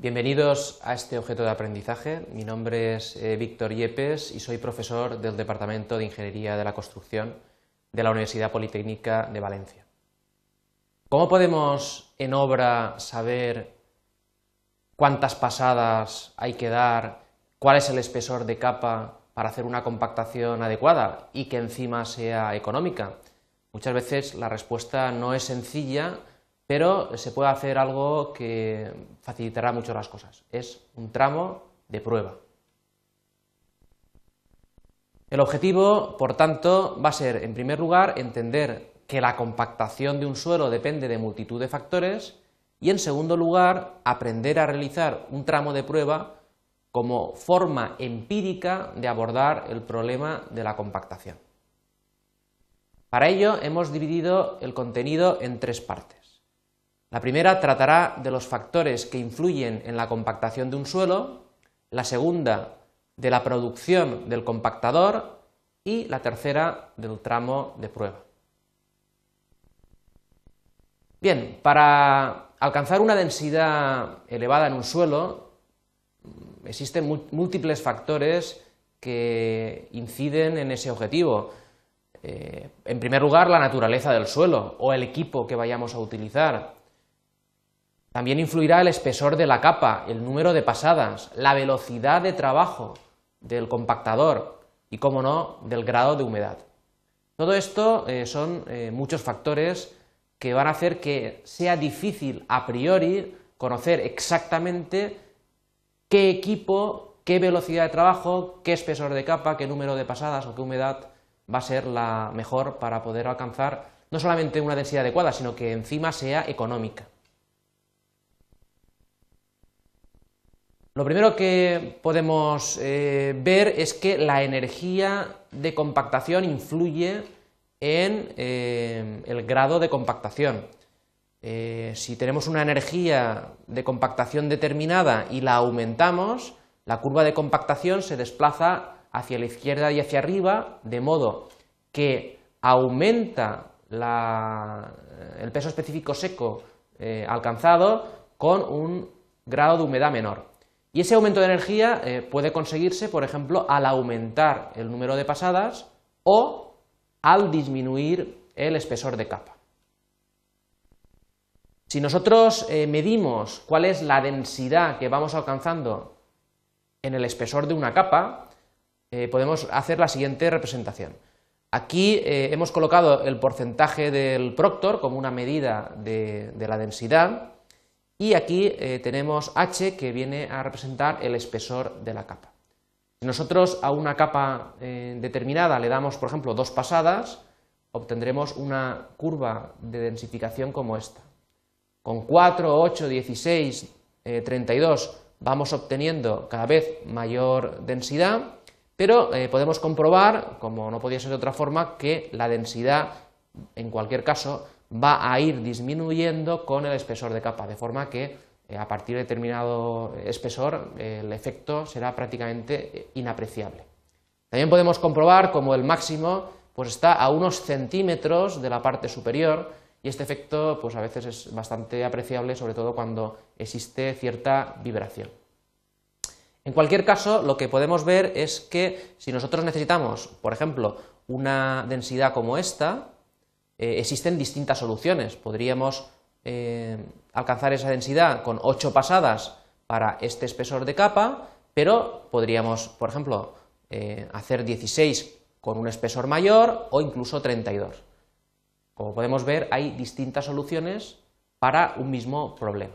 Bienvenidos a este objeto de aprendizaje. Mi nombre es eh, Víctor Yepes y soy profesor del Departamento de Ingeniería de la Construcción de la Universidad Politécnica de Valencia. ¿Cómo podemos en obra saber cuántas pasadas hay que dar, cuál es el espesor de capa para hacer una compactación adecuada y que encima sea económica? Muchas veces la respuesta no es sencilla pero se puede hacer algo que facilitará mucho las cosas. Es un tramo de prueba. El objetivo, por tanto, va a ser, en primer lugar, entender que la compactación de un suelo depende de multitud de factores y, en segundo lugar, aprender a realizar un tramo de prueba como forma empírica de abordar el problema de la compactación. Para ello hemos dividido el contenido en tres partes. La primera tratará de los factores que influyen en la compactación de un suelo, la segunda de la producción del compactador y la tercera del tramo de prueba. Bien, para alcanzar una densidad elevada en un suelo existen múltiples factores que inciden en ese objetivo. Eh, en primer lugar, la naturaleza del suelo o el equipo que vayamos a utilizar. También influirá el espesor de la capa, el número de pasadas, la velocidad de trabajo del compactador y, como no, del grado de humedad. Todo esto eh, son eh, muchos factores que van a hacer que sea difícil a priori conocer exactamente qué equipo, qué velocidad de trabajo, qué espesor de capa, qué número de pasadas o qué humedad va a ser la mejor para poder alcanzar no solamente una densidad adecuada, sino que encima sea económica. Lo primero que podemos eh, ver es que la energía de compactación influye en eh, el grado de compactación. Eh, si tenemos una energía de compactación determinada y la aumentamos, la curva de compactación se desplaza hacia la izquierda y hacia arriba, de modo que aumenta el peso específico seco alcanzado con un grado de humedad menor. Y ese aumento de energía eh, puede conseguirse, por ejemplo, al aumentar el número de pasadas o al disminuir el espesor de capa. Si nosotros eh, medimos cuál es la densidad que vamos alcanzando en el espesor de una capa, eh, podemos hacer la siguiente representación. Aquí hemos colocado el porcentaje del proctor como una medida de la densidad y aquí eh, tenemos h que viene a representar el espesor de la capa. Si nosotros a una capa eh, determinada le damos, por ejemplo, dos pasadas, obtendremos una curva de densificación como esta. Con 4, 8, 16, 32 vamos obteniendo cada vez mayor densidad, pero eh, podemos comprobar, como no podía ser de otra forma, que la densidad, en cualquier caso, va a ir disminuyendo con el espesor de capa, de forma que eh, a partir de determinado espesor el efecto será prácticamente eh, inapreciable. También podemos comprobar como el máximo pues está a unos centímetros de la parte superior y este efecto pues a veces es bastante apreciable, sobre todo cuando existe cierta vibración. En cualquier caso, lo que podemos ver es que si nosotros necesitamos, por ejemplo, una densidad como esta, eh, existen distintas soluciones. Podríamos eh, alcanzar esa densidad con 8 pasadas para este espesor de capa, pero podríamos, por ejemplo, eh, hacer 16 con un espesor mayor o incluso 32. Como podemos ver, hay distintas soluciones para un mismo problema.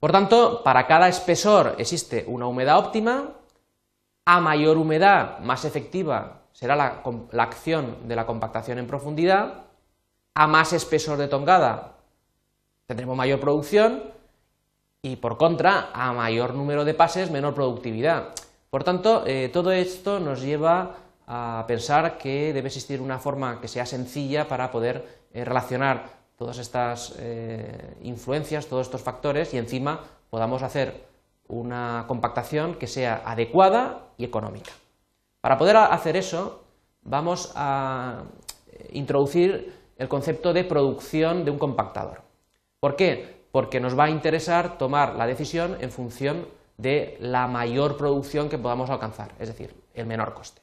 Por tanto, para cada espesor existe una humedad óptima, a mayor humedad, más efectiva será la, acción de la compactación en profundidad, a más espesor de tongada tendremos mayor producción y por contra a mayor número de pases menor productividad. Por tanto, eh, todo esto nos lleva a pensar que debe existir una forma que sea sencilla para poder eh, relacionar todas estas eh, influencias, todos estos factores y encima podamos hacer una compactación que sea adecuada y económica. Para poder hacer eso, vamos a introducir el concepto de producción de un compactador. ¿Por qué? porque nos va a interesar tomar la decisión en función de la mayor producción que podamos alcanzar, es decir, el menor coste.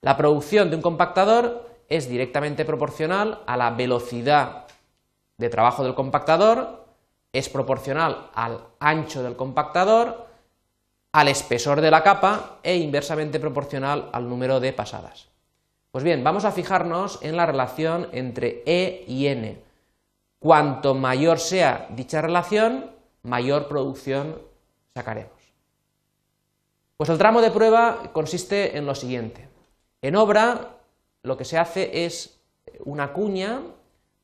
La producción de un compactador es directamente proporcional a la velocidad de trabajo del compactador, es proporcional al ancho del compactador, al espesor de la capa e inversamente proporcional al número de pasadas. Pues bien, vamos a fijarnos en la relación entre E y N. Cuanto mayor sea dicha relación, mayor producción sacaremos. Pues el tramo de prueba consiste en lo siguiente. En obra lo que se hace es una cuña,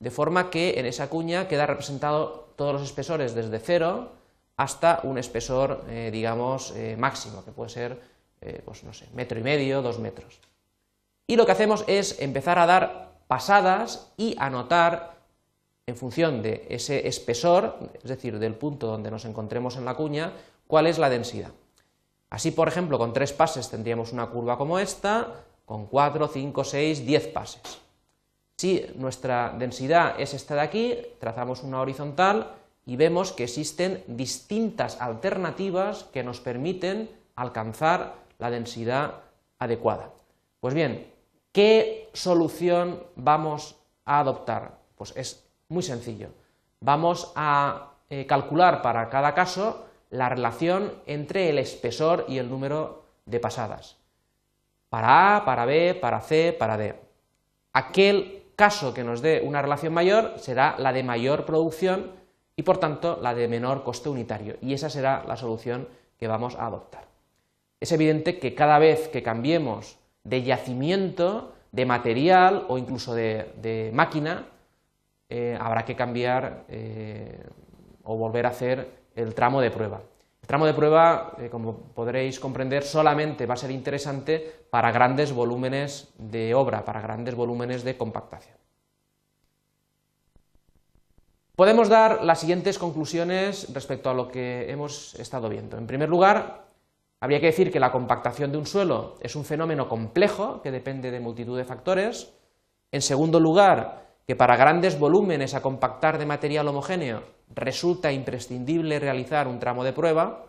de forma que en esa cuña queda representado todos los espesores desde cero hasta un espesor, eh, digamos, eh, máximo, que puede ser, eh, pues no sé, metro y medio, dos metros. Y lo que hacemos es empezar a dar pasadas y anotar en función de ese espesor, es decir, del punto donde nos encontremos en la cuña, cuál es la densidad. Así, por ejemplo, con tres pases tendríamos una curva como esta, con cuatro, cinco, seis, diez pases. Si nuestra densidad es esta de aquí, trazamos una horizontal y vemos que existen distintas alternativas que nos permiten alcanzar la densidad adecuada. Pues bien, ¿Qué solución vamos a adoptar? Pues es muy sencillo. Vamos a eh, calcular para cada caso la relación entre el espesor y el número de pasadas. Para A, para B, para C, para D. Aquel caso que nos dé una relación mayor será la de mayor producción y por tanto la de menor coste unitario. Y esa será la solución que vamos a adoptar. Es evidente que cada vez que cambiemos de yacimiento, de material o incluso de, máquina, eh, habrá que cambiar eh, o volver a hacer el tramo de prueba. El tramo de prueba, eh, como podréis comprender, solamente va a ser interesante para grandes volúmenes de obra, para grandes volúmenes de compactación. Podemos dar las siguientes conclusiones respecto a lo que hemos estado viendo. En primer lugar, Habría que decir que la compactación de un suelo es un fenómeno complejo que depende de multitud de factores. En segundo lugar, que para grandes volúmenes a compactar de material homogéneo resulta imprescindible realizar un tramo de prueba.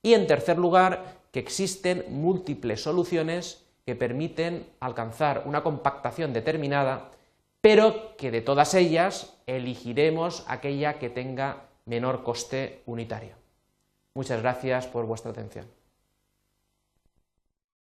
Y en tercer lugar, que existen múltiples soluciones que permiten alcanzar una compactación determinada, pero que de todas ellas elegiremos aquella que tenga menor coste unitario. Muchas gracias por vuestra atención.